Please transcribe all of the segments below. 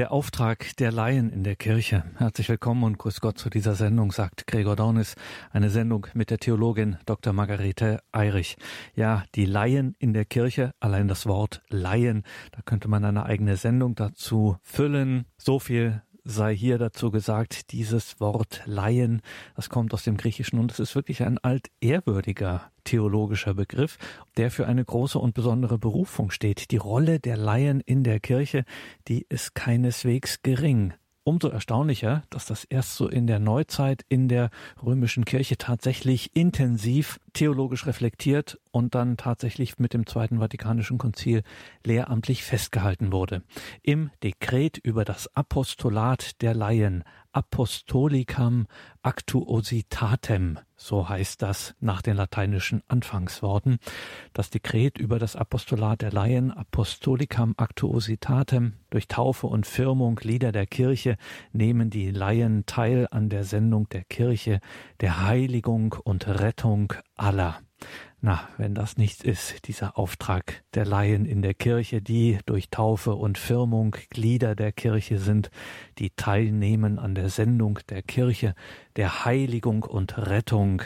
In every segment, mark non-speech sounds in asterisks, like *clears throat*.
Der Auftrag der Laien in der Kirche. Herzlich willkommen und grüß Gott zu dieser Sendung, sagt Gregor Dornis. Eine Sendung mit der Theologin Dr. Margarete Eirich. Ja, die Laien in der Kirche, allein das Wort Laien, da könnte man eine eigene Sendung dazu füllen. So viel sei hier dazu gesagt, dieses Wort Laien, das kommt aus dem Griechischen und es ist wirklich ein altehrwürdiger theologischer Begriff, der für eine große und besondere Berufung steht. Die Rolle der Laien in der Kirche, die ist keineswegs gering. Umso erstaunlicher, dass das erst so in der Neuzeit in der römischen Kirche tatsächlich intensiv theologisch reflektiert und dann tatsächlich mit dem Zweiten Vatikanischen Konzil lehramtlich festgehalten wurde. Im Dekret über das Apostolat der Laien Apostolicam Actuositatem, so heißt das nach den lateinischen Anfangsworten. Das Dekret über das Apostolat der Laien Apostolicam Actuositatem durch Taufe und Firmung Lieder der Kirche nehmen die Laien teil an der Sendung der Kirche, der Heiligung und Rettung aller. Na, wenn das nichts ist, dieser Auftrag der Laien in der Kirche, die durch Taufe und Firmung Glieder der Kirche sind, die teilnehmen an der Sendung der Kirche, der Heiligung und Rettung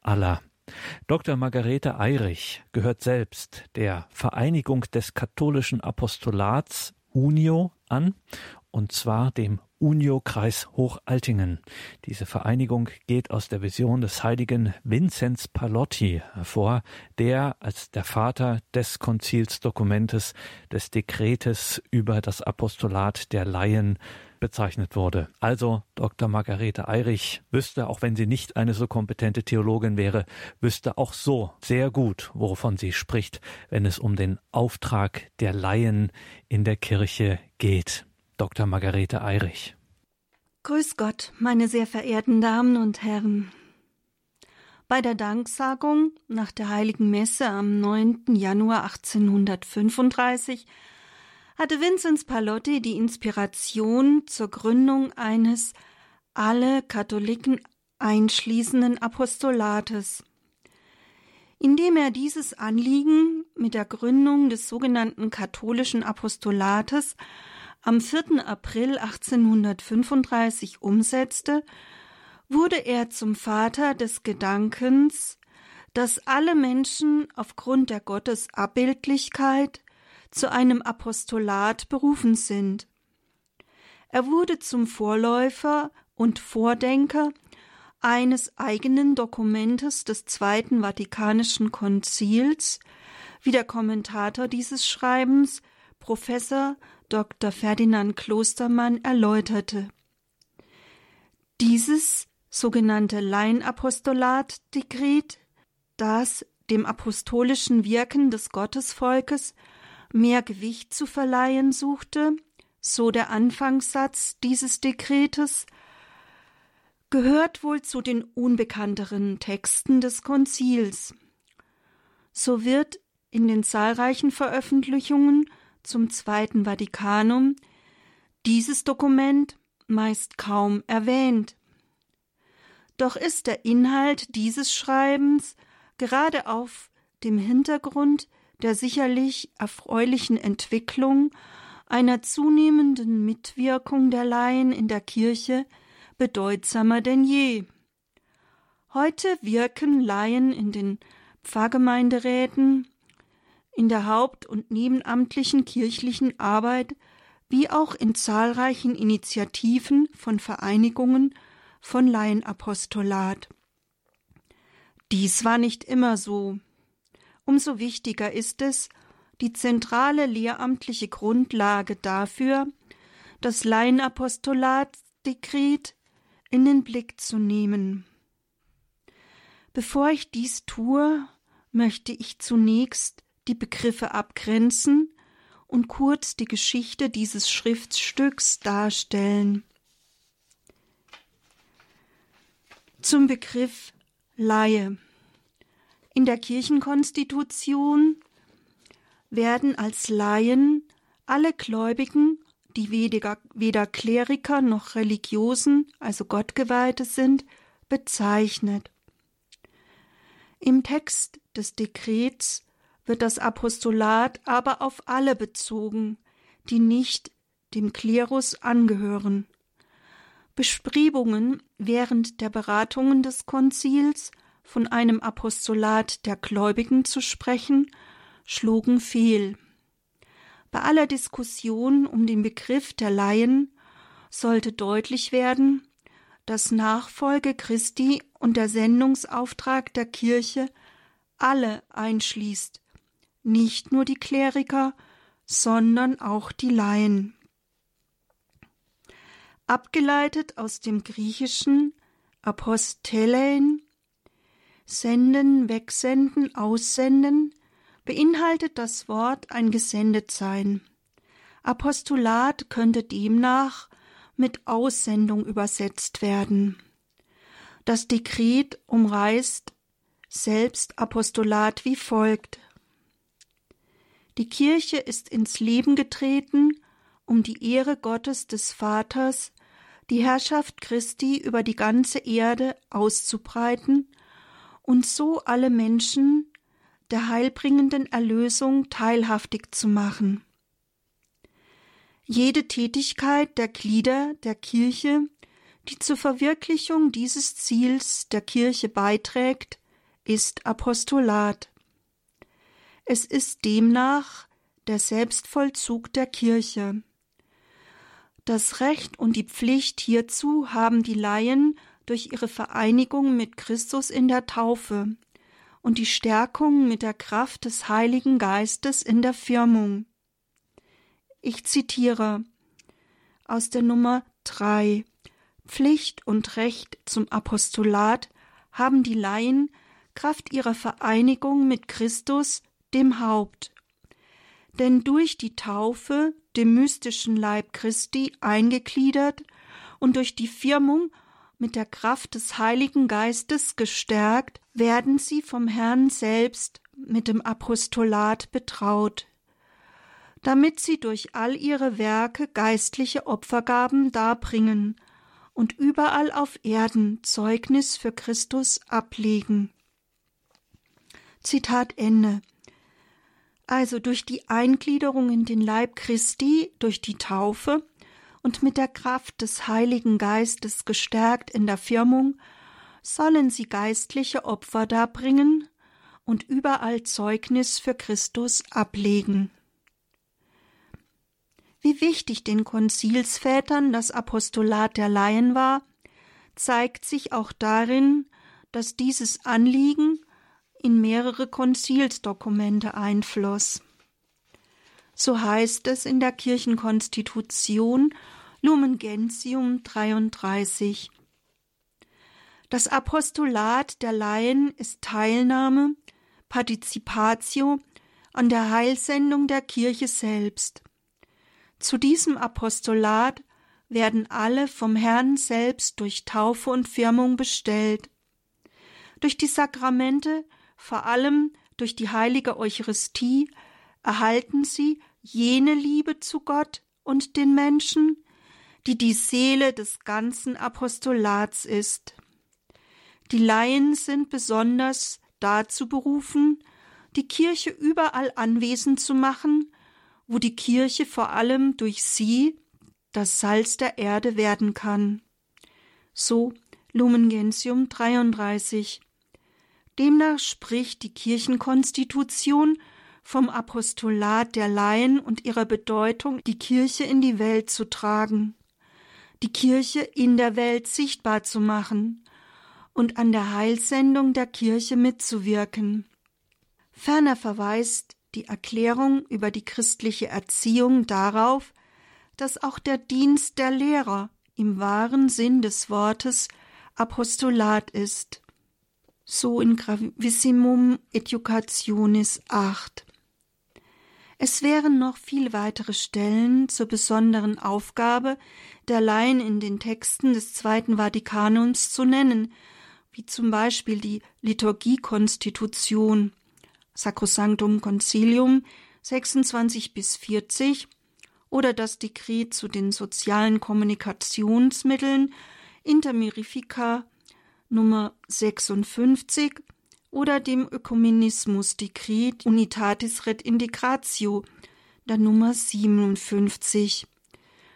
aller. Dr. Margarete Eirich gehört selbst der Vereinigung des katholischen Apostolats UNIO an, und zwar dem Unio-Kreis Hochaltingen. Diese Vereinigung geht aus der Vision des heiligen Vinzenz Palotti hervor, der als der Vater des Konzilsdokumentes des Dekretes über das Apostolat der Laien bezeichnet wurde. Also Dr. Margarete Eirich wüsste, auch wenn sie nicht eine so kompetente Theologin wäre, wüsste auch so sehr gut, wovon sie spricht, wenn es um den Auftrag der Laien in der Kirche geht. Dr. Margarete Eirich. Grüß Gott, meine sehr verehrten Damen und Herren. Bei der Danksagung nach der Heiligen Messe am 9. Januar 1835 hatte Vinzenz Palotti die Inspiration zur Gründung eines alle Katholiken einschließenden Apostolates. Indem er dieses Anliegen mit der Gründung des sogenannten katholischen Apostolates am 4. April 1835 umsetzte, wurde er zum Vater des Gedankens, dass alle Menschen aufgrund der Gottesabbildlichkeit zu einem Apostolat berufen sind. Er wurde zum Vorläufer und Vordenker eines eigenen Dokumentes des Zweiten Vatikanischen Konzils, wie der Kommentator dieses Schreibens, Professor Dr. Ferdinand Klostermann erläuterte. Dieses sogenannte Laienapostolat-Dekret, das dem apostolischen Wirken des Gottesvolkes mehr Gewicht zu verleihen suchte, so der Anfangssatz dieses Dekretes, gehört wohl zu den unbekannteren Texten des Konzils. So wird in den zahlreichen Veröffentlichungen zum Zweiten Vatikanum dieses Dokument meist kaum erwähnt. Doch ist der Inhalt dieses Schreibens gerade auf dem Hintergrund der sicherlich erfreulichen Entwicklung einer zunehmenden Mitwirkung der Laien in der Kirche bedeutsamer denn je. Heute wirken Laien in den Pfarrgemeinderäten, in der haupt- und nebenamtlichen kirchlichen Arbeit wie auch in zahlreichen Initiativen von Vereinigungen von Laienapostolat. Dies war nicht immer so. Umso wichtiger ist es, die zentrale lehramtliche Grundlage dafür, das Laienapostolatsdekret in den Blick zu nehmen. Bevor ich dies tue, möchte ich zunächst die Begriffe abgrenzen und kurz die Geschichte dieses Schriftstücks darstellen. Zum Begriff Laie. In der Kirchenkonstitution werden als Laien alle Gläubigen, die weder, weder Kleriker noch Religiosen, also Gottgeweihte sind, bezeichnet. Im Text des Dekrets wird das Apostolat aber auf alle bezogen, die nicht dem Klerus angehören. Bestrebungen während der Beratungen des Konzils von einem Apostolat der Gläubigen zu sprechen, schlugen fehl. Bei aller Diskussion um den Begriff der Laien sollte deutlich werden, dass Nachfolge Christi und der Sendungsauftrag der Kirche alle einschließt, nicht nur die Kleriker, sondern auch die Laien. Abgeleitet aus dem griechischen Apostelein, senden, wegsenden, aussenden, beinhaltet das Wort ein Gesendetsein. Apostolat könnte demnach mit Aussendung übersetzt werden. Das Dekret umreißt selbst Apostolat wie folgt. Die Kirche ist ins Leben getreten, um die Ehre Gottes des Vaters, die Herrschaft Christi über die ganze Erde auszubreiten und so alle Menschen der heilbringenden Erlösung teilhaftig zu machen. Jede Tätigkeit der Glieder der Kirche, die zur Verwirklichung dieses Ziels der Kirche beiträgt, ist Apostolat. Es ist demnach der Selbstvollzug der Kirche. Das Recht und die Pflicht hierzu haben die Laien durch ihre Vereinigung mit Christus in der Taufe und die Stärkung mit der Kraft des Heiligen Geistes in der Firmung. Ich zitiere aus der Nummer 3. Pflicht und Recht zum Apostolat haben die Laien Kraft ihrer Vereinigung mit Christus, dem Haupt. Denn durch die Taufe, dem mystischen Leib Christi, eingegliedert und durch die Firmung mit der Kraft des Heiligen Geistes gestärkt, werden sie vom Herrn selbst mit dem Apostolat betraut, damit sie durch all ihre Werke geistliche Opfergaben darbringen und überall auf Erden Zeugnis für Christus ablegen. Zitat Ende. Also durch die Eingliederung in den Leib Christi, durch die Taufe und mit der Kraft des Heiligen Geistes gestärkt in der Firmung, sollen sie geistliche Opfer darbringen und überall Zeugnis für Christus ablegen. Wie wichtig den Konzilsvätern das Apostolat der Laien war, zeigt sich auch darin, dass dieses Anliegen in mehrere Konzilsdokumente einfloss. So heißt es in der Kirchenkonstitution Lumen Gentium 33. Das Apostolat der Laien ist Teilnahme, Partizipatio an der Heilsendung der Kirche selbst. Zu diesem Apostolat werden alle vom Herrn selbst durch Taufe und Firmung bestellt. Durch die Sakramente, vor allem durch die heilige Eucharistie, erhalten sie jene Liebe zu Gott und den Menschen, die die Seele des ganzen Apostolats ist. Die Laien sind besonders dazu berufen, die Kirche überall anwesend zu machen, wo die Kirche vor allem durch sie das Salz der Erde werden kann. So Lumen Gentium 33. Demnach spricht die Kirchenkonstitution vom Apostolat der Laien und ihrer Bedeutung, die Kirche in die Welt zu tragen, die Kirche in der Welt sichtbar zu machen und an der Heilsendung der Kirche mitzuwirken. Ferner verweist die Erklärung über die christliche Erziehung darauf, dass auch der Dienst der Lehrer im wahren Sinn des Wortes Apostolat ist. So in Gravissimum Educationis 8. Es wären noch viel weitere Stellen zur besonderen Aufgabe der Laien in den Texten des Zweiten Vatikanums zu nennen, wie zum Beispiel die Liturgiekonstitution Sacrosanctum Concilium 26 bis 40 oder das Dekret zu den sozialen Kommunikationsmitteln Intermirifica Nummer 56 oder dem Ökumenismus-Dekret Unitatis Red Integratio der Nummer 57.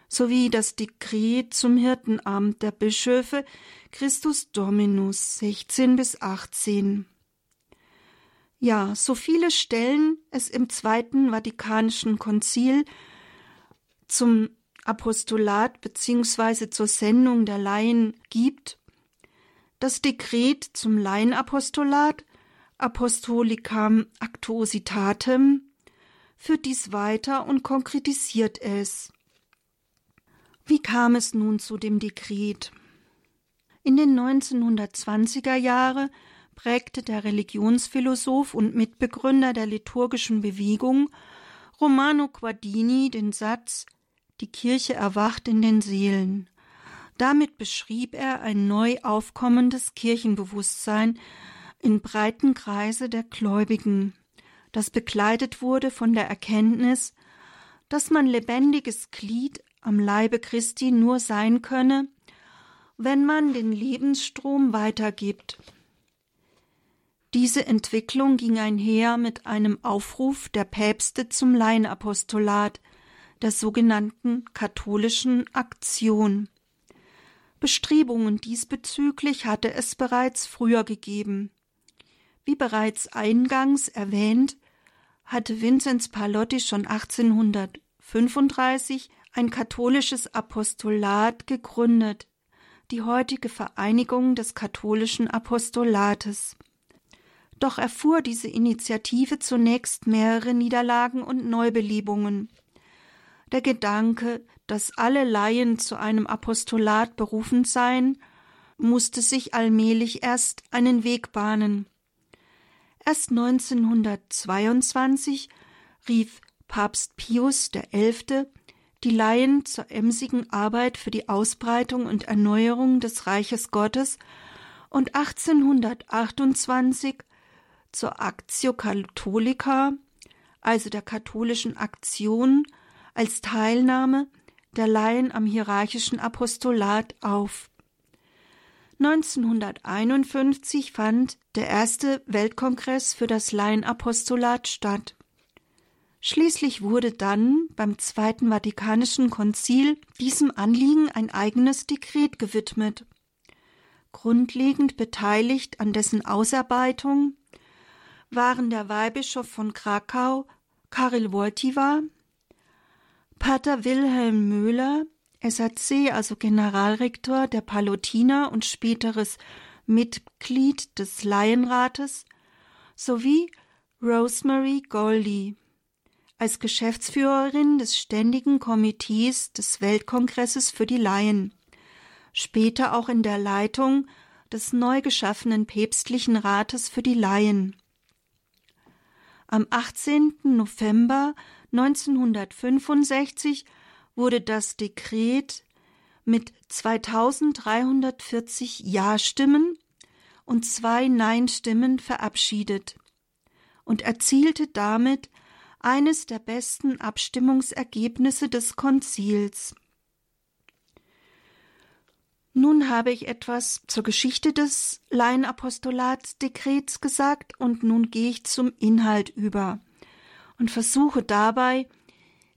sowie das Dekret zum Hirtenamt der Bischöfe Christus Dominus 16 bis 18. Ja, so viele Stellen es im Zweiten Vatikanischen Konzil zum Apostolat bzw. zur Sendung der Laien gibt, das Dekret zum Laienapostolat Apostolicam Actuositatem führt dies weiter und konkretisiert es. Wie kam es nun zu dem Dekret? In den 1920er Jahre prägte der Religionsphilosoph und Mitbegründer der liturgischen Bewegung Romano Guardini den Satz Die Kirche erwacht in den Seelen. Damit beschrieb er ein neu aufkommendes Kirchenbewusstsein in breiten Kreise der Gläubigen, das begleitet wurde von der Erkenntnis, dass man lebendiges Glied am Leibe Christi nur sein könne, wenn man den Lebensstrom weitergibt. Diese Entwicklung ging einher mit einem Aufruf der Päpste zum Laienapostolat, der sogenannten katholischen Aktion. Bestrebungen diesbezüglich hatte es bereits früher gegeben. Wie bereits eingangs erwähnt, hatte Vinzenz Palotti schon 1835 ein katholisches Apostolat gegründet, die heutige Vereinigung des katholischen Apostolates. Doch erfuhr diese Initiative zunächst mehrere Niederlagen und Neubelebungen. Der Gedanke, dass alle Laien zu einem Apostolat berufen seien, musste sich allmählich erst einen Weg bahnen. Erst 1922 rief Papst Pius XI. die Laien zur emsigen Arbeit für die Ausbreitung und Erneuerung des Reiches Gottes und 1828 zur Actio Catholica, also der katholischen Aktion, als Teilnahme der Laien am hierarchischen Apostolat auf. 1951 fand der erste Weltkongress für das Laienapostolat statt. Schließlich wurde dann beim Zweiten Vatikanischen Konzil diesem Anliegen ein eigenes Dekret gewidmet. Grundlegend beteiligt an dessen Ausarbeitung waren der Weihbischof von Krakau Karel Wojtyła, Pater Wilhelm Möhler, SAC, also Generalrektor der Palutiner und späteres Mitglied des Laienrates, sowie Rosemary Goldie als Geschäftsführerin des Ständigen Komitees des Weltkongresses für die Laien, später auch in der Leitung des neu geschaffenen Päpstlichen Rates für die Laien. Am 18. November 1965 wurde das Dekret mit 2340 Ja-Stimmen und zwei Nein-Stimmen verabschiedet und erzielte damit eines der besten Abstimmungsergebnisse des Konzils. Nun habe ich etwas zur Geschichte des Laienapostolatsdekrets gesagt und nun gehe ich zum Inhalt über und versuche dabei,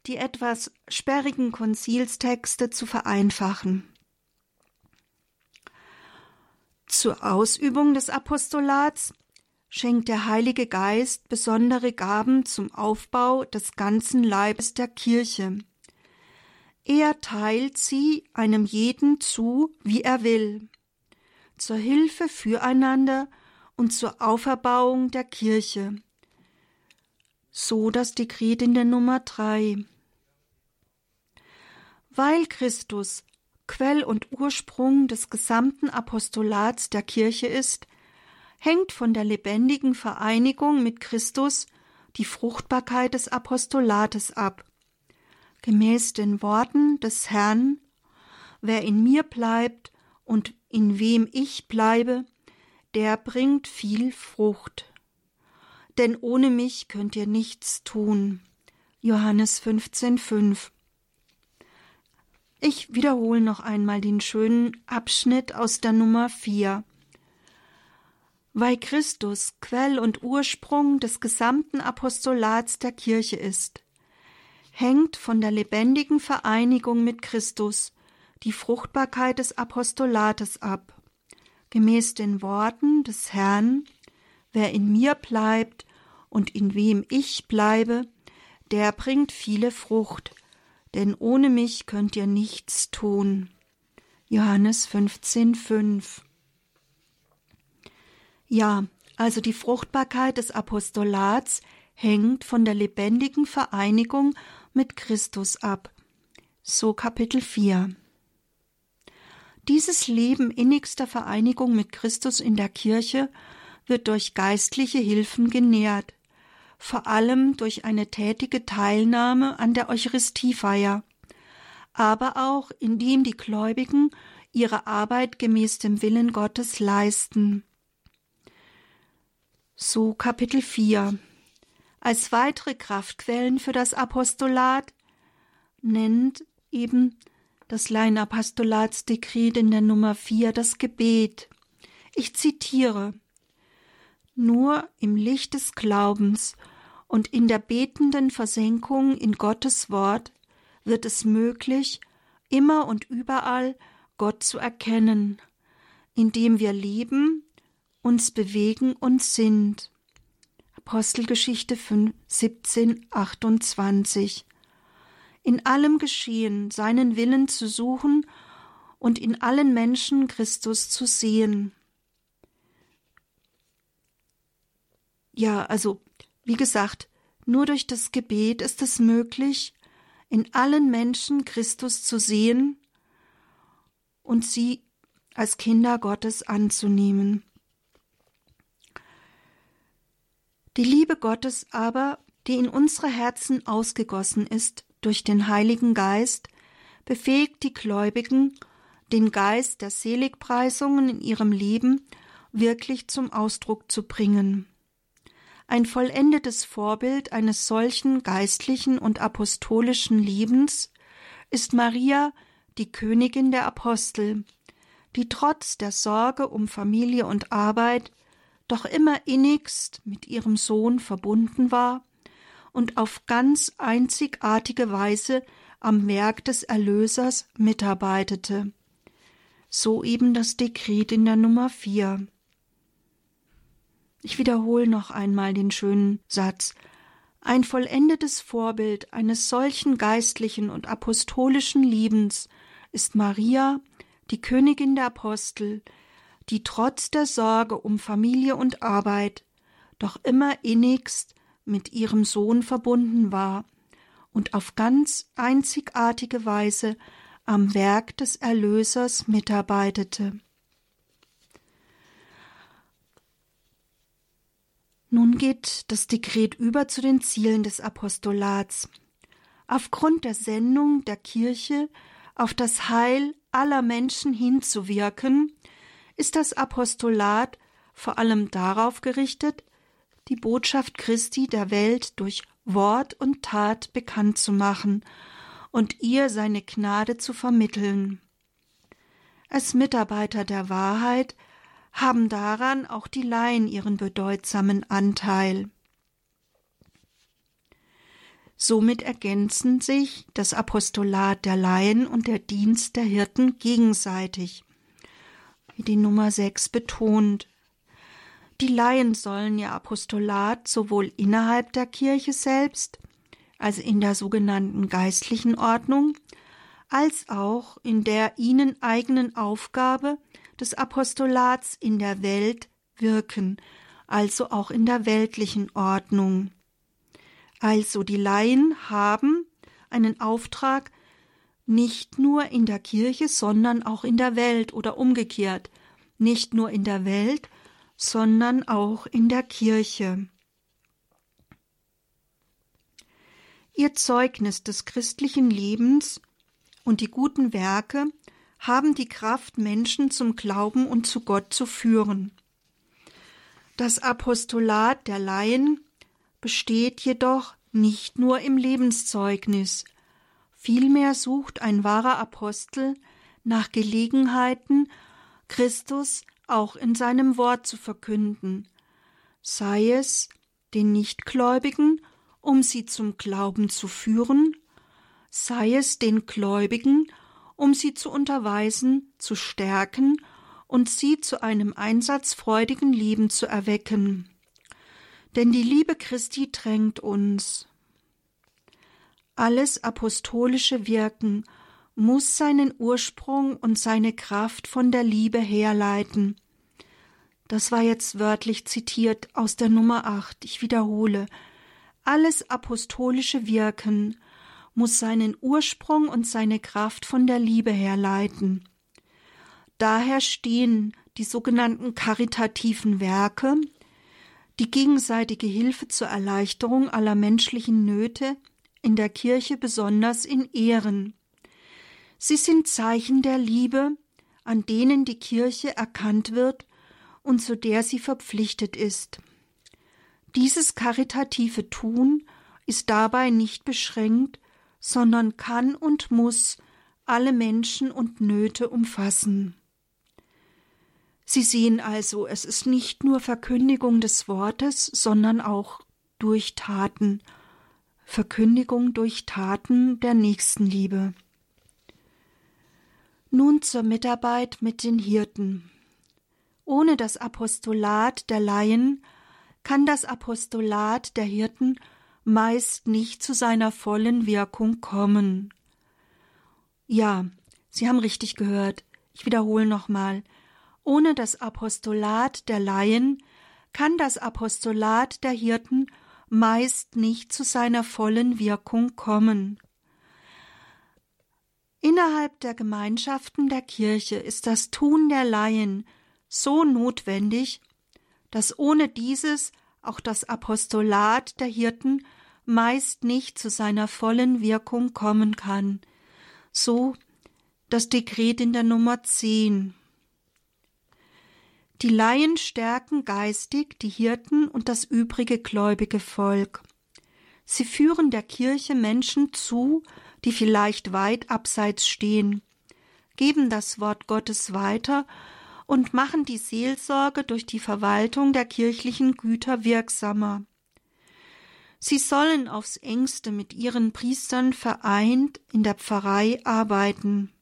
die etwas sperrigen Konzilstexte zu vereinfachen. Zur Ausübung des Apostolats schenkt der Heilige Geist besondere Gaben zum Aufbau des ganzen Leibes der Kirche. Er teilt sie einem jeden zu, wie er will, zur Hilfe füreinander und zur Auferbauung der Kirche. So das Dekret in der Nummer drei. Weil Christus Quell und Ursprung des gesamten Apostolats der Kirche ist, hängt von der lebendigen Vereinigung mit Christus die Fruchtbarkeit des Apostolates ab. Gemäß den Worten des Herrn Wer in mir bleibt und in wem ich bleibe, der bringt viel Frucht. Denn ohne mich könnt ihr nichts tun. Johannes 15,5 ich wiederhole noch einmal den schönen Abschnitt aus der Nummer 4. Weil Christus Quell und Ursprung des gesamten Apostolats der Kirche ist, hängt von der lebendigen Vereinigung mit Christus, die Fruchtbarkeit des Apostolates ab. Gemäß den Worten des Herrn, wer in mir bleibt und in wem ich bleibe, der bringt viele Frucht, denn ohne mich könnt ihr nichts tun. Johannes 15,5 Ja, also die Fruchtbarkeit des Apostolats hängt von der lebendigen Vereinigung mit Christus ab. So Kapitel 4. Dieses Leben innigster Vereinigung mit Christus in der Kirche wird durch geistliche Hilfen genährt, vor allem durch eine tätige Teilnahme an der Eucharistiefeier, aber auch indem die Gläubigen ihre Arbeit gemäß dem Willen Gottes leisten. So Kapitel 4. Als weitere Kraftquellen für das Apostolat nennt eben das Laienapostolatsdekret in der Nummer 4 das Gebet. Ich zitiere Nur im Licht des Glaubens und in der betenden Versenkung in Gottes Wort wird es möglich, immer und überall Gott zu erkennen, indem wir leben, uns bewegen und sind. Apostelgeschichte 5, 17, 28. In allem Geschehen seinen Willen zu suchen und in allen Menschen Christus zu sehen. Ja, also wie gesagt, nur durch das Gebet ist es möglich, in allen Menschen Christus zu sehen und sie als Kinder Gottes anzunehmen. Die Liebe Gottes aber, die in unsere Herzen ausgegossen ist durch den Heiligen Geist, befähigt die Gläubigen, den Geist der Seligpreisungen in ihrem Leben wirklich zum Ausdruck zu bringen. Ein vollendetes Vorbild eines solchen geistlichen und apostolischen Lebens ist Maria, die Königin der Apostel, die trotz der Sorge um Familie und Arbeit doch immer innigst mit ihrem Sohn verbunden war und auf ganz einzigartige Weise am Werk des Erlösers mitarbeitete. So eben das Dekret in der Nummer vier. Ich wiederhole noch einmal den schönen Satz. Ein vollendetes Vorbild eines solchen geistlichen und apostolischen Liebens ist Maria, die Königin der Apostel, die trotz der Sorge um Familie und Arbeit doch immer innigst mit ihrem Sohn verbunden war und auf ganz einzigartige Weise am Werk des Erlösers mitarbeitete. Nun geht das Dekret über zu den Zielen des Apostolats. Aufgrund der Sendung der Kirche auf das Heil aller Menschen hinzuwirken, ist das Apostolat vor allem darauf gerichtet, die Botschaft Christi der Welt durch Wort und Tat bekannt zu machen und ihr seine Gnade zu vermitteln. Als Mitarbeiter der Wahrheit haben daran auch die Laien ihren bedeutsamen Anteil. Somit ergänzen sich das Apostolat der Laien und der Dienst der Hirten gegenseitig, wie die Nummer 6 betont. Die Laien sollen ihr Apostolat sowohl innerhalb der Kirche selbst, also in der sogenannten geistlichen Ordnung, als auch in der ihnen eigenen Aufgabe des Apostolats in der Welt wirken, also auch in der weltlichen Ordnung. Also die Laien haben einen Auftrag nicht nur in der Kirche, sondern auch in der Welt oder umgekehrt, nicht nur in der Welt, sondern auch in der Kirche. Ihr Zeugnis des christlichen Lebens und die guten Werke haben die Kraft, Menschen zum Glauben und zu Gott zu führen. Das Apostolat der Laien besteht jedoch nicht nur im Lebenszeugnis, vielmehr sucht ein wahrer Apostel nach Gelegenheiten, Christus auch in seinem Wort zu verkünden, sei es den Nichtgläubigen, um sie zum Glauben zu führen, sei es den Gläubigen, um sie zu unterweisen, zu stärken und sie zu einem einsatzfreudigen Leben zu erwecken. Denn die Liebe Christi drängt uns. Alles apostolische Wirken muss seinen Ursprung und seine Kraft von der Liebe herleiten. Das war jetzt wörtlich zitiert aus der Nummer 8. Ich wiederhole. Alles apostolische Wirken muss seinen Ursprung und seine Kraft von der Liebe herleiten. Daher stehen die sogenannten karitativen Werke, die gegenseitige Hilfe zur Erleichterung aller menschlichen Nöte in der Kirche besonders in Ehren. Sie sind Zeichen der Liebe, an denen die Kirche erkannt wird und zu der sie verpflichtet ist. Dieses karitative Tun ist dabei nicht beschränkt, sondern kann und muss alle Menschen und Nöte umfassen. Sie sehen also, es ist nicht nur Verkündigung des Wortes, sondern auch durch Taten, Verkündigung durch Taten der Nächstenliebe. Nun zur Mitarbeit mit den Hirten. Ohne das Apostolat der Laien kann das Apostolat der Hirten meist nicht zu seiner vollen Wirkung kommen. Ja, Sie haben richtig gehört. Ich wiederhole nochmal. Ohne das Apostolat der Laien kann das Apostolat der Hirten meist nicht zu seiner vollen Wirkung kommen. Innerhalb der Gemeinschaften der Kirche ist das Tun der Laien so notwendig, dass ohne dieses auch das Apostolat der Hirten meist nicht zu seiner vollen Wirkung kommen kann. So das Dekret in der Nummer 10. Die Laien stärken geistig die Hirten und das übrige gläubige Volk. Sie führen der Kirche Menschen zu, die vielleicht weit abseits stehen, geben das Wort Gottes weiter und machen die Seelsorge durch die Verwaltung der kirchlichen Güter wirksamer. Sie sollen aufs engste mit ihren Priestern vereint in der Pfarrei arbeiten.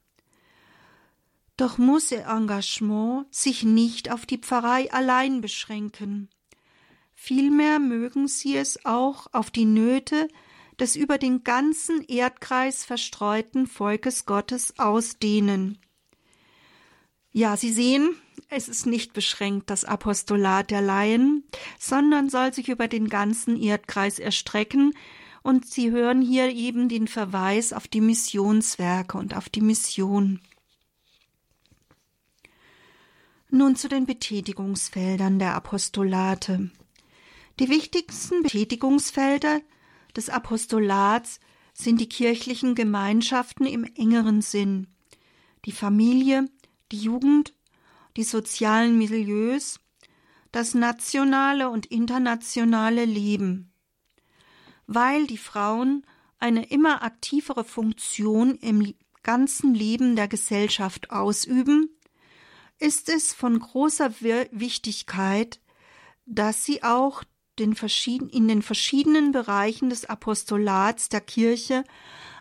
Doch muss ihr Engagement sich nicht auf die Pfarrei allein beschränken. Vielmehr mögen sie es auch auf die Nöte des über den ganzen Erdkreis verstreuten Volkes Gottes ausdehnen. Ja, Sie sehen, es ist nicht beschränkt das Apostolat der Laien, sondern soll sich über den ganzen Erdkreis erstrecken, und Sie hören hier eben den Verweis auf die Missionswerke und auf die Mission. Nun zu den Betätigungsfeldern der Apostolate. Die wichtigsten Betätigungsfelder des Apostolats sind die kirchlichen Gemeinschaften im engeren Sinn, die Familie, die Jugend, die sozialen Milieus, das nationale und internationale Leben. Weil die Frauen eine immer aktivere Funktion im ganzen Leben der Gesellschaft ausüben, ist es von großer Wichtigkeit, dass sie auch den in den verschiedenen Bereichen des Apostolats der Kirche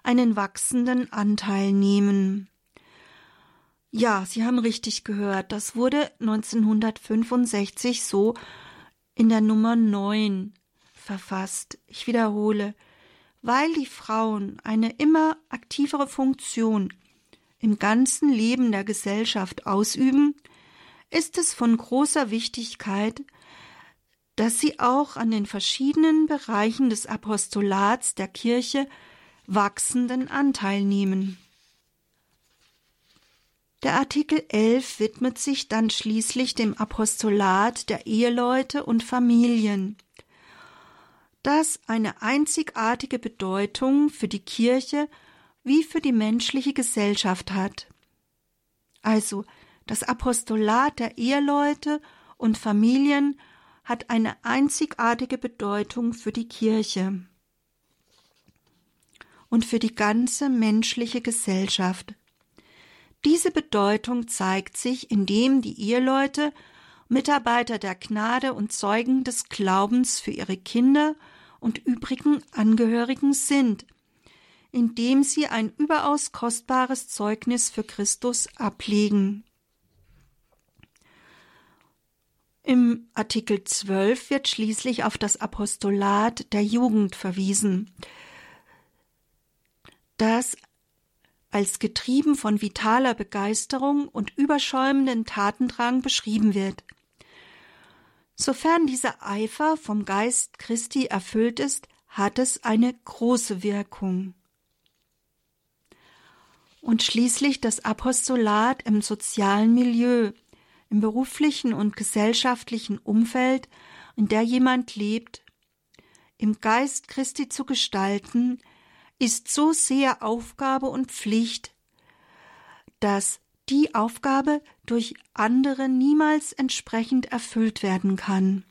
einen wachsenden Anteil nehmen. Ja, Sie haben richtig gehört, das wurde 1965 so in der Nummer 9 verfasst. Ich wiederhole, weil die Frauen eine immer aktivere Funktion im ganzen Leben der Gesellschaft ausüben, ist es von großer Wichtigkeit, dass sie auch an den verschiedenen Bereichen des Apostolats der Kirche wachsenden Anteil nehmen. Der Artikel 11 widmet sich dann schließlich dem Apostolat der Eheleute und Familien, das eine einzigartige Bedeutung für die Kirche wie für die menschliche Gesellschaft hat. Also das Apostolat der Eheleute und Familien hat eine einzigartige Bedeutung für die Kirche und für die ganze menschliche Gesellschaft. Diese Bedeutung zeigt sich, indem die Eheleute Mitarbeiter der Gnade und Zeugen des Glaubens für ihre Kinder und übrigen Angehörigen sind, indem sie ein überaus kostbares Zeugnis für Christus ablegen. Im Artikel 12 wird schließlich auf das Apostolat der Jugend verwiesen, das als getrieben von vitaler Begeisterung und überschäumenden Tatendrang beschrieben wird. Sofern dieser Eifer vom Geist Christi erfüllt ist, hat es eine große Wirkung. Und schließlich das Apostolat im sozialen Milieu, im beruflichen und gesellschaftlichen Umfeld, in der jemand lebt, im Geist Christi zu gestalten, ist so sehr Aufgabe und Pflicht, dass die Aufgabe durch andere niemals entsprechend erfüllt werden kann.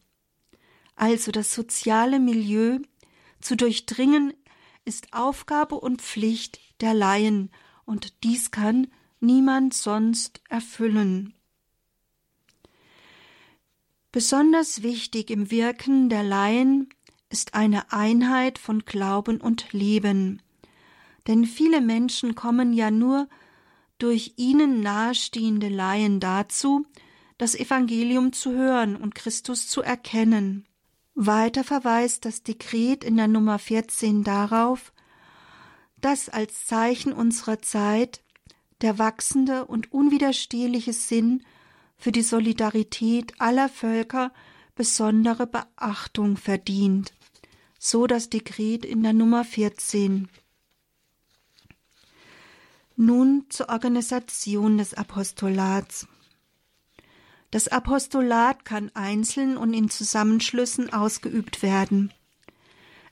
Also das soziale Milieu zu durchdringen ist Aufgabe und Pflicht der Laien, und dies kann niemand sonst erfüllen. Besonders wichtig im Wirken der Laien ist eine Einheit von Glauben und Leben. Denn viele Menschen kommen ja nur durch ihnen nahestehende Laien dazu, das Evangelium zu hören und Christus zu erkennen. Weiter verweist das Dekret in der Nummer 14 darauf, dass als Zeichen unserer Zeit der wachsende und unwiderstehliche Sinn für die Solidarität aller Völker besondere Beachtung verdient so das Dekret in der Nummer 14. Nun zur Organisation des Apostolats. Das Apostolat kann einzeln und in Zusammenschlüssen ausgeübt werden.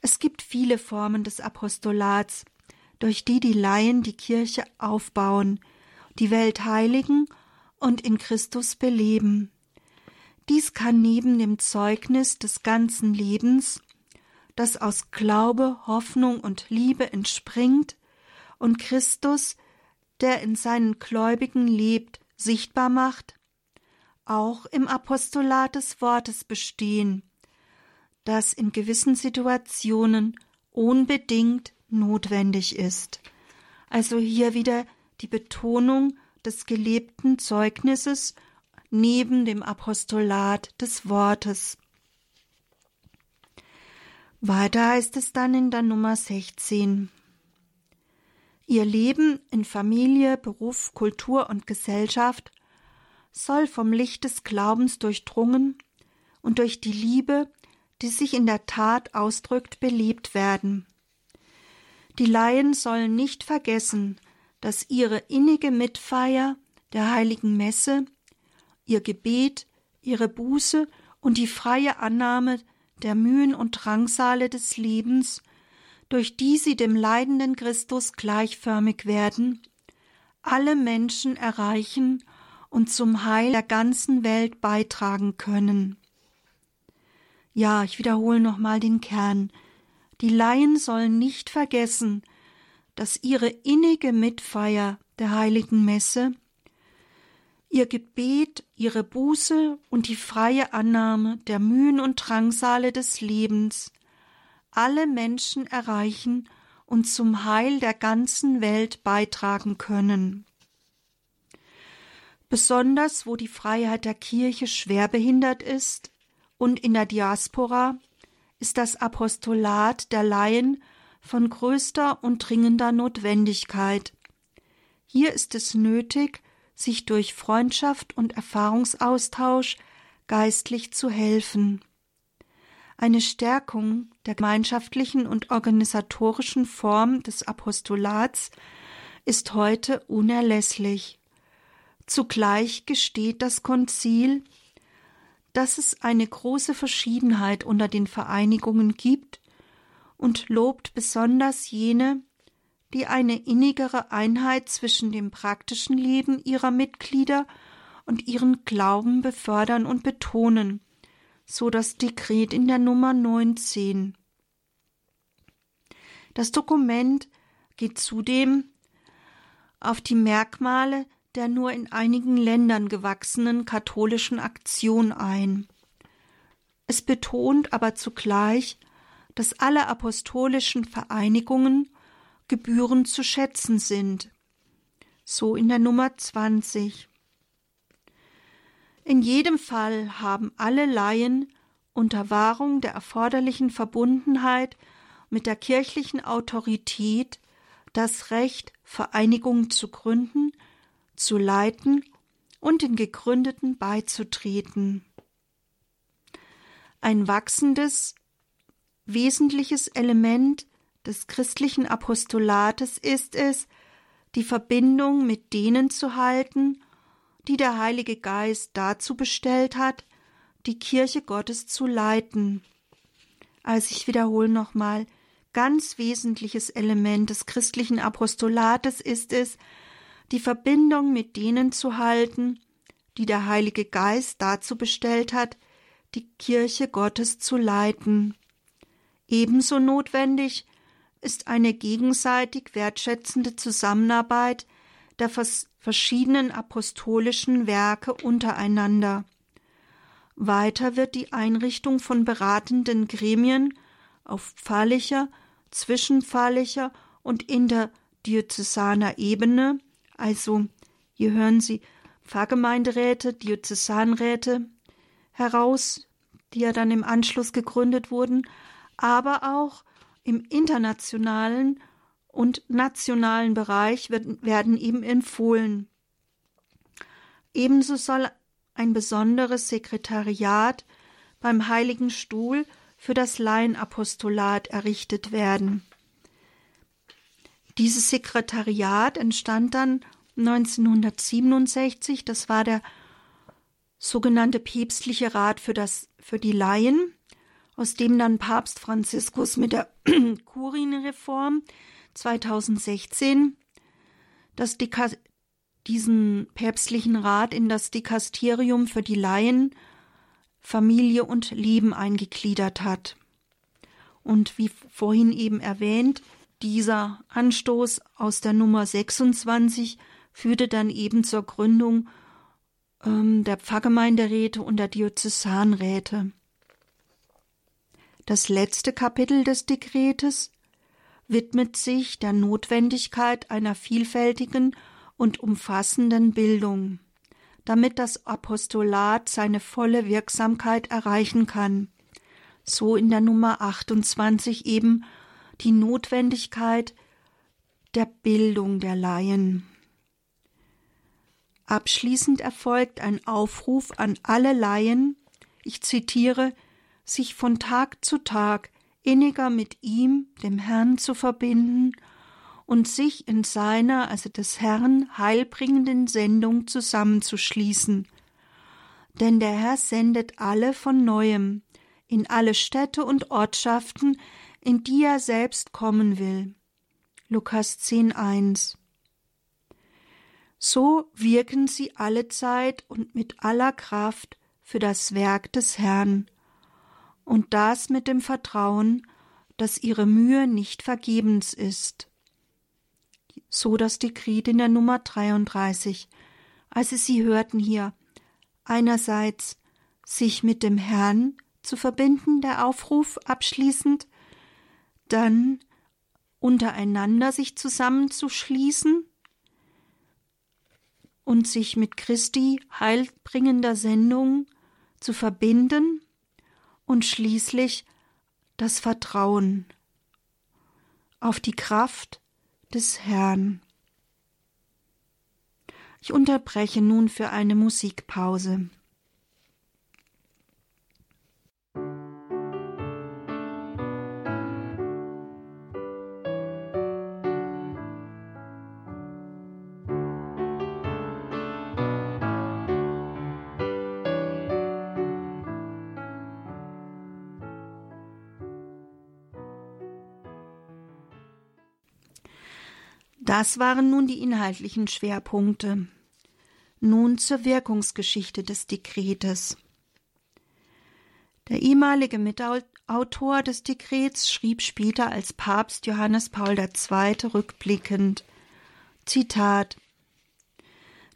Es gibt viele Formen des Apostolats, durch die die Laien die Kirche aufbauen, die Welt heiligen und in Christus beleben. Dies kann neben dem Zeugnis des ganzen Lebens das aus Glaube, Hoffnung und Liebe entspringt und Christus, der in seinen Gläubigen lebt, sichtbar macht, auch im Apostolat des Wortes bestehen, das in gewissen Situationen unbedingt notwendig ist. Also hier wieder die Betonung des gelebten Zeugnisses neben dem Apostolat des Wortes. Weiter heißt es dann in der Nummer 16. Ihr Leben in Familie, Beruf, Kultur und Gesellschaft soll vom Licht des Glaubens durchdrungen und durch die Liebe, die sich in der Tat ausdrückt, belebt werden. Die Laien sollen nicht vergessen, dass ihre innige Mitfeier der heiligen Messe, ihr Gebet, ihre Buße und die freie Annahme der Mühen und Drangsale des Lebens, durch die sie dem leidenden Christus gleichförmig werden, alle Menschen erreichen und zum Heil der ganzen Welt beitragen können. Ja, ich wiederhole nochmal den Kern. Die Laien sollen nicht vergessen, dass ihre innige Mitfeier der heiligen Messe ihr Gebet, ihre Buße und die freie Annahme der Mühen und Drangsale des Lebens alle Menschen erreichen und zum Heil der ganzen Welt beitragen können. Besonders wo die Freiheit der Kirche schwer behindert ist und in der Diaspora ist das Apostolat der Laien von größter und dringender Notwendigkeit. Hier ist es nötig, sich durch Freundschaft und Erfahrungsaustausch geistlich zu helfen. Eine Stärkung der gemeinschaftlichen und organisatorischen Form des Apostolats ist heute unerlässlich. Zugleich gesteht das Konzil, dass es eine große Verschiedenheit unter den Vereinigungen gibt und lobt besonders jene, die eine innigere Einheit zwischen dem praktischen Leben ihrer Mitglieder und ihren Glauben befördern und betonen, so das Dekret in der Nummer 19. Das Dokument geht zudem auf die Merkmale der nur in einigen Ländern gewachsenen katholischen Aktion ein. Es betont aber zugleich, dass alle apostolischen Vereinigungen gebührend zu schätzen sind. So in der Nummer 20. In jedem Fall haben alle Laien unter Wahrung der erforderlichen Verbundenheit mit der kirchlichen Autorität das Recht, Vereinigungen zu gründen, zu leiten und den Gegründeten beizutreten. Ein wachsendes, wesentliches Element des christlichen Apostolates ist es, die Verbindung mit denen zu halten, die der Heilige Geist dazu bestellt hat, die Kirche Gottes zu leiten. Also ich wiederhole nochmal, ganz wesentliches Element des christlichen Apostolates ist es, die Verbindung mit denen zu halten, die der Heilige Geist dazu bestellt hat, die Kirche Gottes zu leiten. Ebenso notwendig ist eine gegenseitig wertschätzende Zusammenarbeit der verschiedenen apostolischen Werke untereinander. Weiter wird die Einrichtung von beratenden Gremien auf pfarrlicher, zwischenpfarrlicher und interdiözesaner Ebene, also hier hören Sie Pfarrgemeinderäte, Diözesanräte heraus, die ja dann im Anschluss gegründet wurden, aber auch im internationalen und nationalen Bereich werden eben empfohlen. Ebenso soll ein besonderes Sekretariat beim Heiligen Stuhl für das Laienapostolat errichtet werden. Dieses Sekretariat entstand dann 1967, das war der sogenannte päpstliche Rat für, das, für die Laien, aus dem dann Papst Franziskus mit der *clears throat* Kurienreform 2016 das diesen päpstlichen Rat in das Dikasterium für die Laien, Familie und Leben eingegliedert hat. Und wie vorhin eben erwähnt, dieser Anstoß aus der Nummer 26 führte dann eben zur Gründung ähm, der Pfarrgemeinderäte und der Diözesanräte. Das letzte Kapitel des Dekretes widmet sich der Notwendigkeit einer vielfältigen und umfassenden Bildung, damit das Apostolat seine volle Wirksamkeit erreichen kann. So in der Nummer 28 eben die Notwendigkeit der Bildung der Laien. Abschließend erfolgt ein Aufruf an alle Laien, ich zitiere, sich von Tag zu Tag inniger mit ihm, dem Herrn, zu verbinden und sich in seiner, also des Herrn, heilbringenden Sendung zusammenzuschließen. Denn der Herr sendet alle von neuem, in alle Städte und Ortschaften, in die er selbst kommen will. Lukas 10,1 So wirken sie allezeit und mit aller Kraft für das Werk des Herrn, und das mit dem Vertrauen, dass ihre Mühe nicht vergebens ist. So das Dekret in der Nummer 33. Also Sie hörten hier einerseits sich mit dem Herrn zu verbinden, der Aufruf abschließend, dann untereinander sich zusammenzuschließen und sich mit Christi heilbringender Sendung zu verbinden und schließlich das Vertrauen auf die Kraft des Herrn. Ich unterbreche nun für eine Musikpause. Das waren nun die inhaltlichen Schwerpunkte. Nun zur Wirkungsgeschichte des Dekretes. Der ehemalige Mitautor des Dekrets schrieb später als Papst Johannes Paul II. rückblickend Zitat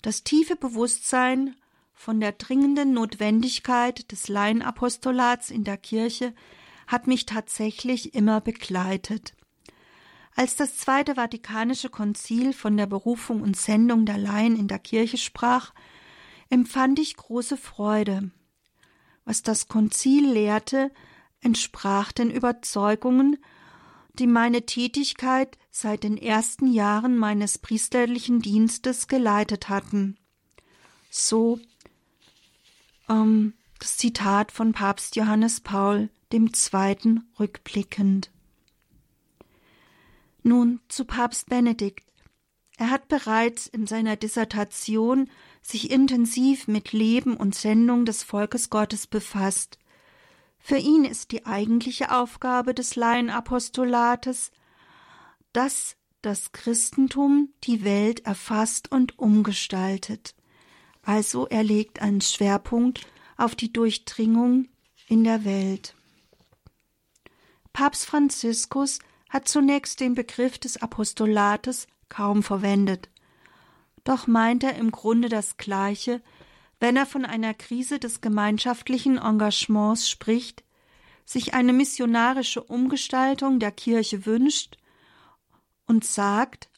Das tiefe Bewusstsein von der dringenden Notwendigkeit des Laienapostolats in der Kirche hat mich tatsächlich immer begleitet. Als das Zweite Vatikanische Konzil von der Berufung und Sendung der Laien in der Kirche sprach, empfand ich große Freude. Was das Konzil lehrte, entsprach den Überzeugungen, die meine Tätigkeit seit den ersten Jahren meines priesterlichen Dienstes geleitet hatten. So ähm, das Zitat von Papst Johannes Paul II. rückblickend. Nun zu Papst Benedikt. Er hat bereits in seiner Dissertation sich intensiv mit Leben und Sendung des Volkes Gottes befasst. Für ihn ist die eigentliche Aufgabe des Laienapostolates, dass das Christentum die Welt erfasst und umgestaltet. Also er legt einen Schwerpunkt auf die Durchdringung in der Welt. Papst Franziskus hat zunächst den Begriff des Apostolates kaum verwendet. Doch meint er im Grunde das Gleiche, wenn er von einer Krise des gemeinschaftlichen Engagements spricht, sich eine missionarische Umgestaltung der Kirche wünscht und sagt,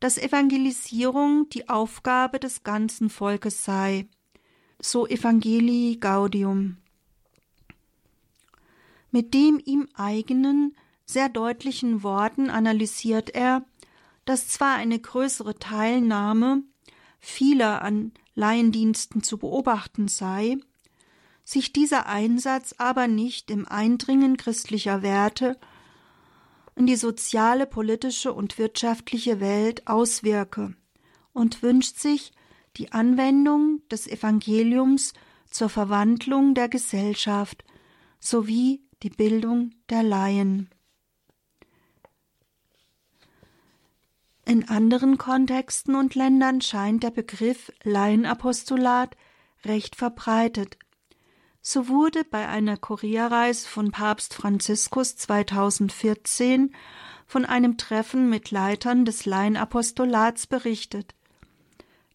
dass Evangelisierung die Aufgabe des ganzen Volkes sei, so Evangelii Gaudium. Mit dem ihm eigenen sehr deutlichen Worten analysiert er, dass zwar eine größere Teilnahme vieler an Laiendiensten zu beobachten sei, sich dieser Einsatz aber nicht im Eindringen christlicher Werte in die soziale, politische und wirtschaftliche Welt auswirke und wünscht sich die Anwendung des Evangeliums zur Verwandlung der Gesellschaft sowie die Bildung der Laien. In anderen Kontexten und Ländern scheint der Begriff Laienapostolat recht verbreitet. So wurde bei einer Kurierreise von Papst Franziskus 2014 von einem Treffen mit Leitern des Laienapostolats berichtet.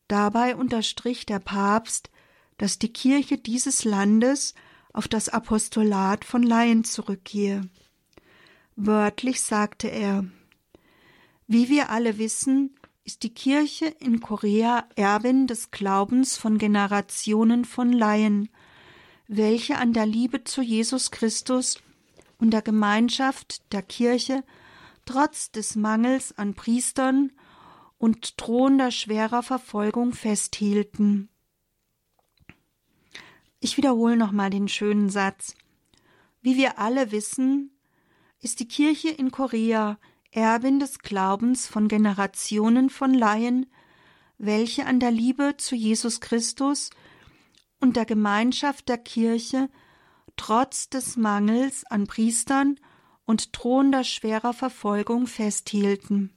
Dabei unterstrich der Papst, dass die Kirche dieses Landes auf das Apostolat von Laien zurückgehe. Wörtlich sagte er wie wir alle wissen, ist die Kirche in Korea Erbin des Glaubens von Generationen von Laien, welche an der Liebe zu Jesus Christus und der Gemeinschaft der Kirche trotz des Mangels an Priestern und drohender schwerer Verfolgung festhielten. Ich wiederhole nochmal den schönen Satz. Wie wir alle wissen, ist die Kirche in Korea Erbin des Glaubens von Generationen von Laien, welche an der Liebe zu Jesus Christus und der Gemeinschaft der Kirche trotz des Mangels an Priestern und drohender schwerer Verfolgung festhielten.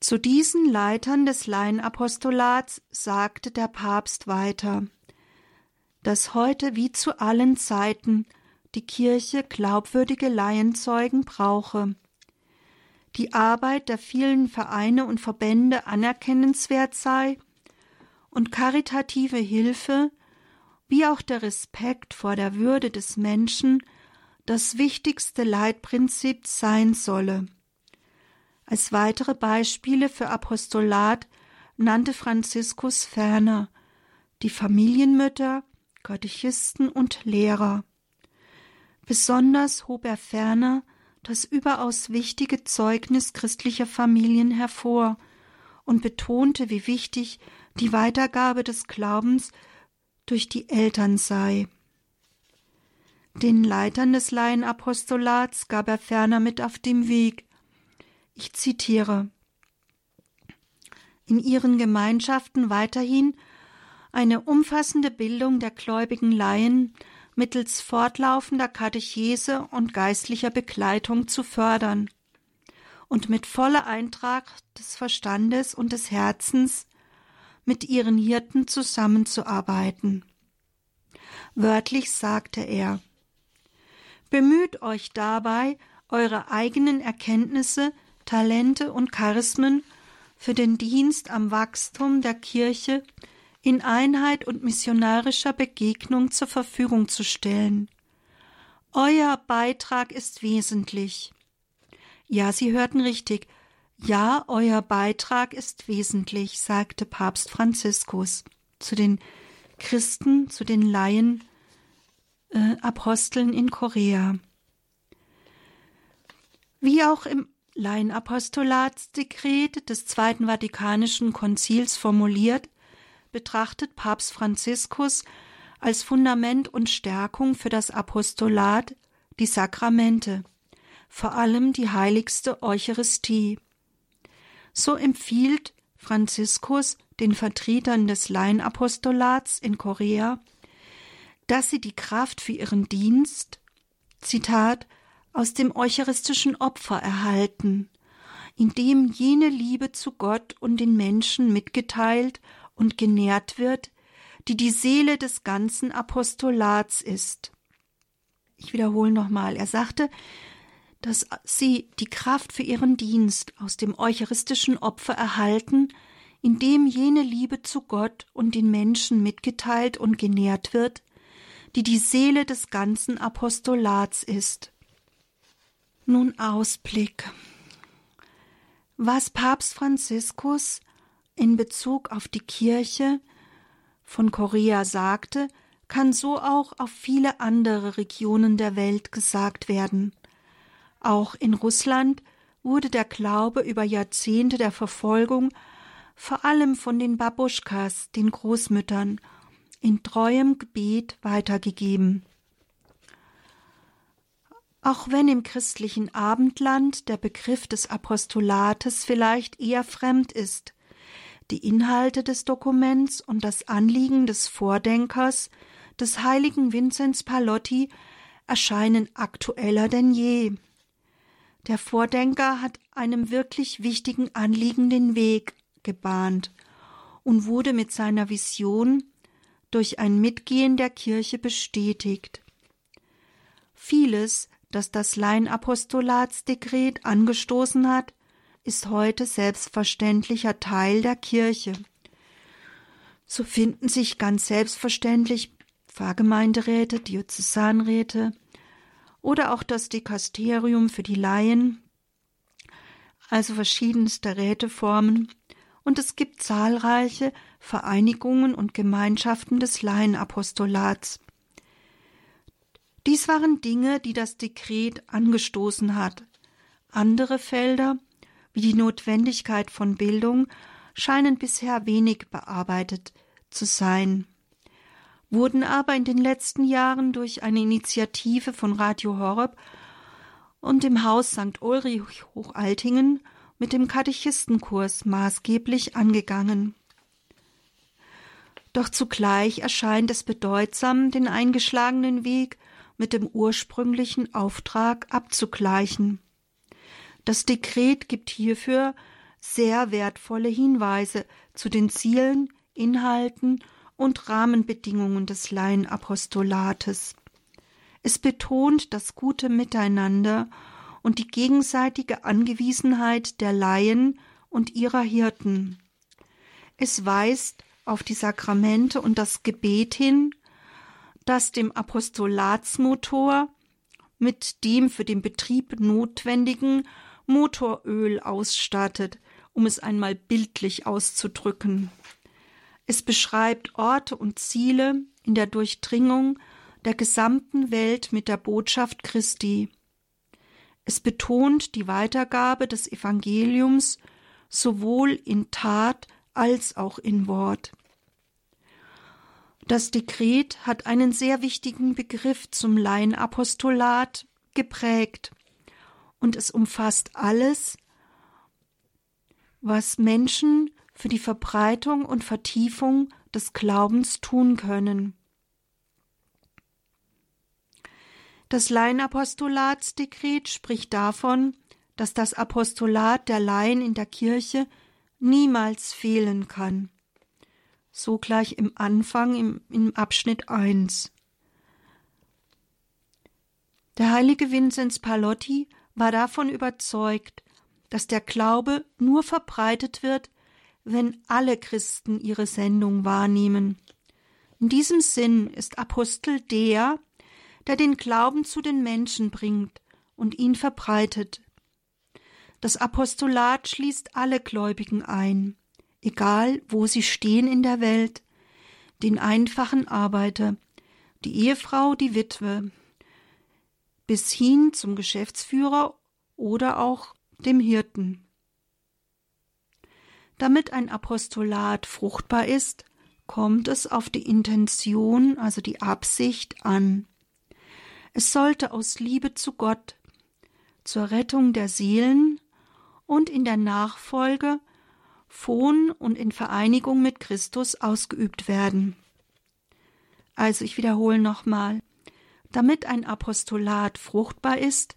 Zu diesen Leitern des Laienapostolats sagte der Papst weiter, dass heute wie zu allen Zeiten die Kirche glaubwürdige Laienzeugen brauche. Die Arbeit der vielen Vereine und Verbände anerkennenswert sei und karitative Hilfe wie auch der Respekt vor der Würde des Menschen das wichtigste Leitprinzip sein solle. Als weitere Beispiele für Apostolat nannte Franziskus ferner die Familienmütter, Katechisten und Lehrer. Besonders hob er ferner das überaus wichtige Zeugnis christlicher Familien hervor und betonte, wie wichtig die Weitergabe des Glaubens durch die Eltern sei. Den Leitern des Laienapostolats gab er ferner mit auf dem Weg. Ich zitiere in ihren Gemeinschaften weiterhin eine umfassende Bildung der gläubigen Laien mittels fortlaufender Katechese und geistlicher Begleitung zu fördern und mit voller Eintrag des Verstandes und des Herzens mit ihren Hirten zusammenzuarbeiten. Wörtlich sagte er Bemüht euch dabei, eure eigenen Erkenntnisse, Talente und Charismen für den Dienst am Wachstum der Kirche in Einheit und missionarischer Begegnung zur Verfügung zu stellen. Euer Beitrag ist wesentlich. Ja, Sie hörten richtig. Ja, euer Beitrag ist wesentlich, sagte Papst Franziskus zu den Christen, zu den Laien, äh, Aposteln in Korea. Wie auch im Laienapostolatsdekret des Zweiten Vatikanischen Konzils formuliert, betrachtet Papst Franziskus als Fundament und Stärkung für das Apostolat die Sakramente, vor allem die heiligste Eucharistie. So empfiehlt Franziskus den Vertretern des Laienapostolats in Korea, dass sie die Kraft für ihren Dienst, Zitat, aus dem eucharistischen Opfer erhalten, in dem jene Liebe zu Gott und den Menschen mitgeteilt und genährt wird, die die Seele des ganzen Apostolats ist. Ich wiederhole nochmal, er sagte, dass sie die Kraft für ihren Dienst aus dem eucharistischen Opfer erhalten, in dem jene Liebe zu Gott und den Menschen mitgeteilt und genährt wird, die die Seele des ganzen Apostolats ist. Nun Ausblick. Was Papst Franziskus in Bezug auf die Kirche von Korea sagte, kann so auch auf viele andere Regionen der Welt gesagt werden. Auch in Russland wurde der Glaube über Jahrzehnte der Verfolgung vor allem von den Babuschkas, den Großmüttern, in treuem Gebet weitergegeben. Auch wenn im christlichen Abendland der Begriff des Apostolates vielleicht eher fremd ist, die Inhalte des Dokuments und das Anliegen des Vordenkers, des heiligen Vinzenz Palotti, erscheinen aktueller denn je. Der Vordenker hat einem wirklich wichtigen Anliegen den Weg gebahnt und wurde mit seiner Vision durch ein Mitgehen der Kirche bestätigt. Vieles das das Laienapostolatsdekret angestoßen hat, ist heute selbstverständlicher Teil der Kirche. So finden sich ganz selbstverständlich Pfarrgemeinderäte, Diözesanräte oder auch das Dikasterium für die Laien, also verschiedenste Räteformen, und es gibt zahlreiche Vereinigungen und Gemeinschaften des Laienapostolats. Dies waren Dinge, die das Dekret angestoßen hat. Andere Felder, wie die Notwendigkeit von Bildung, scheinen bisher wenig bearbeitet zu sein, wurden aber in den letzten Jahren durch eine Initiative von Radio Horeb und dem Haus St. Ulrich Hochaltingen mit dem Katechistenkurs maßgeblich angegangen. Doch zugleich erscheint es bedeutsam, den eingeschlagenen Weg mit dem ursprünglichen Auftrag abzugleichen. Das Dekret gibt hierfür sehr wertvolle Hinweise zu den Zielen, Inhalten und Rahmenbedingungen des Laienapostolates. Es betont das gute Miteinander und die gegenseitige Angewiesenheit der Laien und ihrer Hirten. Es weist auf die Sakramente und das Gebet hin das dem Apostolatsmotor mit dem für den Betrieb notwendigen Motoröl ausstattet, um es einmal bildlich auszudrücken. Es beschreibt Orte und Ziele in der Durchdringung der gesamten Welt mit der Botschaft Christi. Es betont die Weitergabe des Evangeliums sowohl in Tat als auch in Wort. Das Dekret hat einen sehr wichtigen Begriff zum Laienapostolat geprägt und es umfasst alles, was Menschen für die Verbreitung und Vertiefung des Glaubens tun können. Das Laienapostolatsdekret spricht davon, dass das Apostolat der Laien in der Kirche niemals fehlen kann so gleich im Anfang im, im Abschnitt 1. Der heilige Vinzenz Palotti war davon überzeugt, dass der Glaube nur verbreitet wird, wenn alle Christen ihre Sendung wahrnehmen. In diesem Sinn ist Apostel der, der den Glauben zu den Menschen bringt und ihn verbreitet. Das Apostolat schließt alle Gläubigen ein, egal wo sie stehen in der Welt, den einfachen Arbeiter, die Ehefrau, die Witwe, bis hin zum Geschäftsführer oder auch dem Hirten. Damit ein Apostolat fruchtbar ist, kommt es auf die Intention, also die Absicht an. Es sollte aus Liebe zu Gott, zur Rettung der Seelen und in der Nachfolge von und in Vereinigung mit Christus ausgeübt werden. Also ich wiederhole nochmal, damit ein Apostolat fruchtbar ist,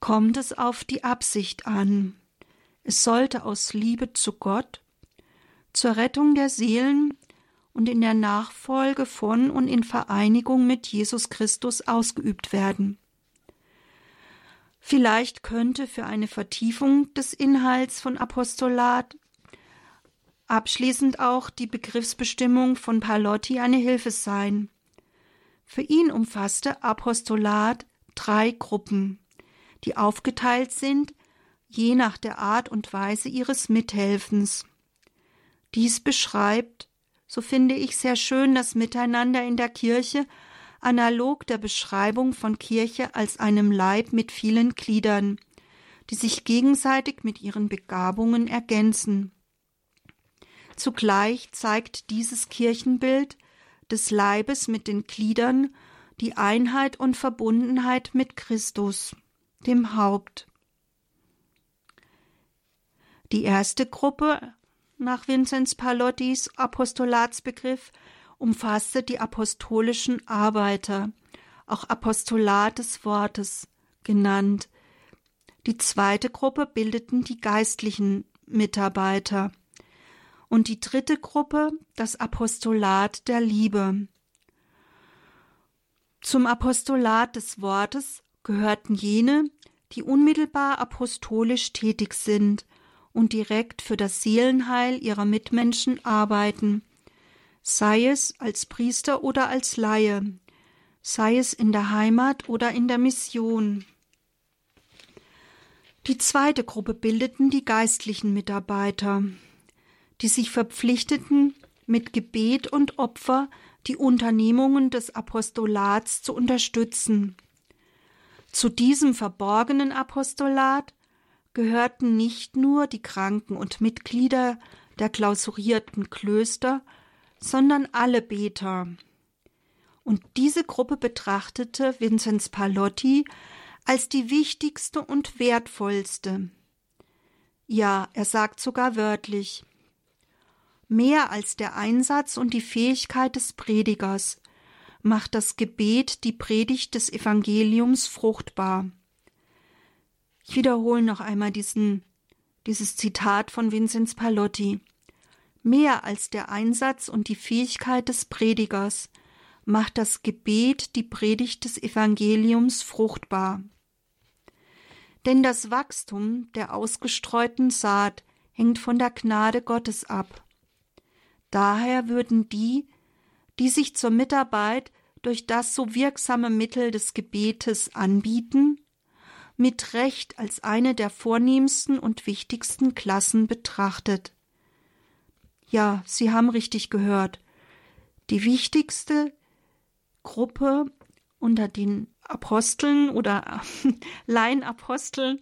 kommt es auf die Absicht an. Es sollte aus Liebe zu Gott, zur Rettung der Seelen und in der Nachfolge von und in Vereinigung mit Jesus Christus ausgeübt werden. Vielleicht könnte für eine Vertiefung des Inhalts von Apostolat abschließend auch die Begriffsbestimmung von Palotti eine Hilfe sein. Für ihn umfasste Apostolat drei Gruppen, die aufgeteilt sind je nach der Art und Weise ihres Mithelfens. Dies beschreibt, so finde ich sehr schön das Miteinander in der Kirche, analog der Beschreibung von Kirche als einem Leib mit vielen Gliedern, die sich gegenseitig mit ihren Begabungen ergänzen. Zugleich zeigt dieses Kirchenbild des Leibes mit den Gliedern die Einheit und Verbundenheit mit Christus, dem Haupt. Die erste Gruppe nach Vinzenz Palottis Apostolatsbegriff umfasste die apostolischen Arbeiter, auch Apostolat des Wortes genannt. Die zweite Gruppe bildeten die geistlichen Mitarbeiter und die dritte Gruppe das Apostolat der Liebe. Zum Apostolat des Wortes gehörten jene, die unmittelbar apostolisch tätig sind und direkt für das Seelenheil ihrer Mitmenschen arbeiten, sei es als Priester oder als Laie, sei es in der Heimat oder in der Mission. Die zweite Gruppe bildeten die geistlichen Mitarbeiter, die sich verpflichteten, mit Gebet und Opfer die Unternehmungen des Apostolats zu unterstützen. Zu diesem verborgenen Apostolat gehörten nicht nur die Kranken und Mitglieder der klausurierten Klöster, sondern alle Beter. Und diese Gruppe betrachtete Vinzenz Palotti als die wichtigste und wertvollste. Ja, er sagt sogar wörtlich, mehr als der Einsatz und die Fähigkeit des Predigers macht das Gebet die Predigt des Evangeliums fruchtbar. Ich wiederhole noch einmal diesen, dieses Zitat von Vinzenz Palotti. Mehr als der Einsatz und die Fähigkeit des Predigers macht das Gebet die Predigt des Evangeliums fruchtbar. Denn das Wachstum der ausgestreuten Saat hängt von der Gnade Gottes ab. Daher würden die, die sich zur Mitarbeit durch das so wirksame Mittel des Gebetes anbieten, mit Recht als eine der vornehmsten und wichtigsten Klassen betrachtet. Ja, Sie haben richtig gehört. Die wichtigste Gruppe unter den Aposteln oder *laughs* Laienaposteln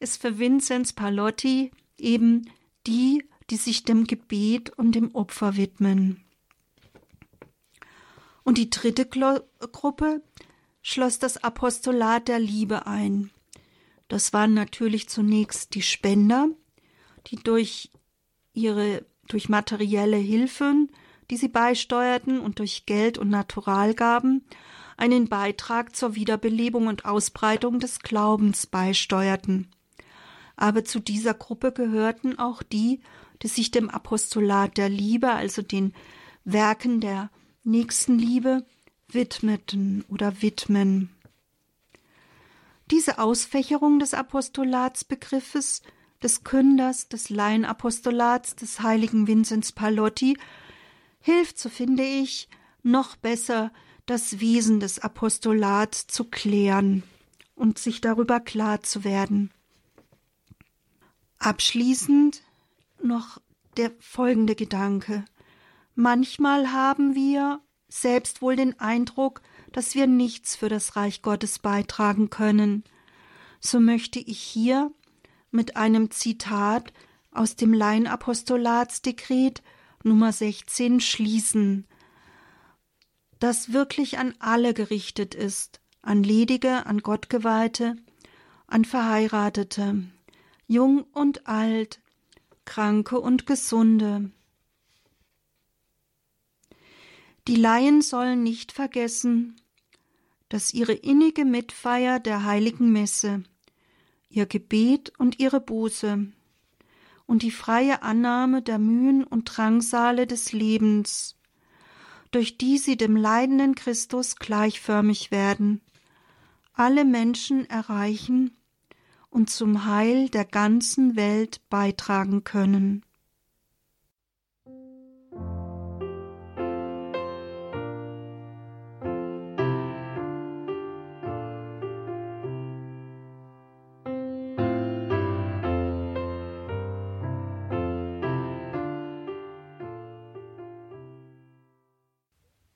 ist für Vinzenz Palotti eben die, die sich dem Gebet und dem Opfer widmen. Und die dritte Gruppe schloss das Apostolat der Liebe ein. Das waren natürlich zunächst die Spender, die durch ihre durch materielle Hilfen, die sie beisteuerten und durch Geld und Naturalgaben einen Beitrag zur Wiederbelebung und Ausbreitung des Glaubens beisteuerten. Aber zu dieser Gruppe gehörten auch die, die sich dem Apostolat der Liebe, also den Werken der Nächstenliebe, widmeten oder widmen. Diese Ausfächerung des Apostolatsbegriffes, des Künders, des Laienapostolats des heiligen Vinzenz Palotti hilft, so finde ich, noch besser das Wesen des Apostolats zu klären und sich darüber klar zu werden. Abschließend noch der folgende Gedanke. Manchmal haben wir selbst wohl den Eindruck, dass wir nichts für das Reich Gottes beitragen können. So möchte ich hier mit einem Zitat aus dem Laienapostolatsdekret Nummer 16 schließen, das wirklich an alle gerichtet ist, an Ledige, an Gottgeweihte, an Verheiratete, jung und alt, Kranke und Gesunde. Die Laien sollen nicht vergessen, dass ihre innige Mitfeier der heiligen Messe, ihr Gebet und ihre Buße und die freie Annahme der Mühen und Drangsale des Lebens, durch die sie dem leidenden Christus gleichförmig werden, alle Menschen erreichen und zum Heil der ganzen Welt beitragen können.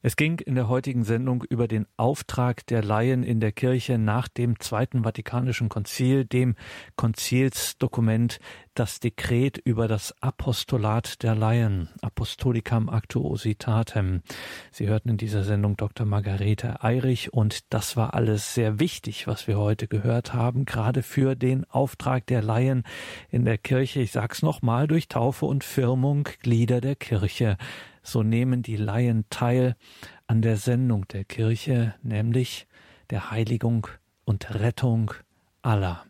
Es ging in der heutigen Sendung über den Auftrag der Laien in der Kirche nach dem Zweiten Vatikanischen Konzil, dem Konzilsdokument, das Dekret über das Apostolat der Laien, Apostolicam Actuositatem. Sie hörten in dieser Sendung Dr. Margarete Eirich und das war alles sehr wichtig, was wir heute gehört haben, gerade für den Auftrag der Laien in der Kirche. Ich sag's nochmal, durch Taufe und Firmung Glieder der Kirche so nehmen die Laien teil an der Sendung der Kirche, nämlich der Heiligung und Rettung aller.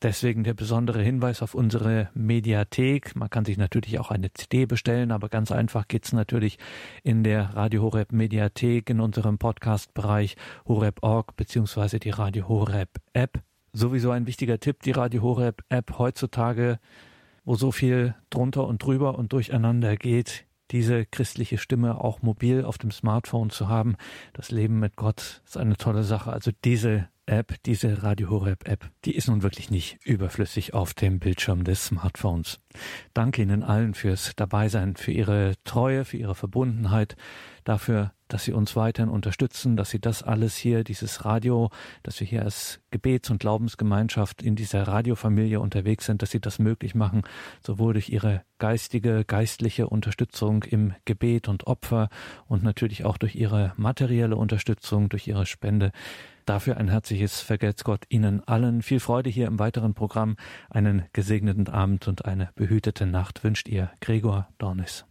Deswegen der besondere Hinweis auf unsere Mediathek. Man kann sich natürlich auch eine CD bestellen, aber ganz einfach geht's natürlich in der Radio Horeb Mediathek in unserem Podcast-Bereich horeb.org beziehungsweise die Radio Horeb App. Sowieso ein wichtiger Tipp, die Radio Horeb App heutzutage, wo so viel drunter und drüber und durcheinander geht, diese christliche Stimme auch mobil auf dem Smartphone zu haben. Das Leben mit Gott ist eine tolle Sache. Also diese App, diese Radio Horeb App, die ist nun wirklich nicht überflüssig auf dem Bildschirm des Smartphones. Danke Ihnen allen fürs Dabeisein, für Ihre Treue, für Ihre Verbundenheit, dafür, dass Sie uns weiterhin unterstützen, dass Sie das alles hier, dieses Radio, dass wir hier als Gebets- und Glaubensgemeinschaft in dieser Radiofamilie unterwegs sind, dass Sie das möglich machen, sowohl durch Ihre geistige, geistliche Unterstützung im Gebet und Opfer und natürlich auch durch Ihre materielle Unterstützung, durch Ihre Spende. Dafür ein herzliches Vergelt's Gott Ihnen allen. Viel Freude hier im weiteren Programm. Einen gesegneten Abend und eine behütete Nacht wünscht Ihr Gregor Dornis.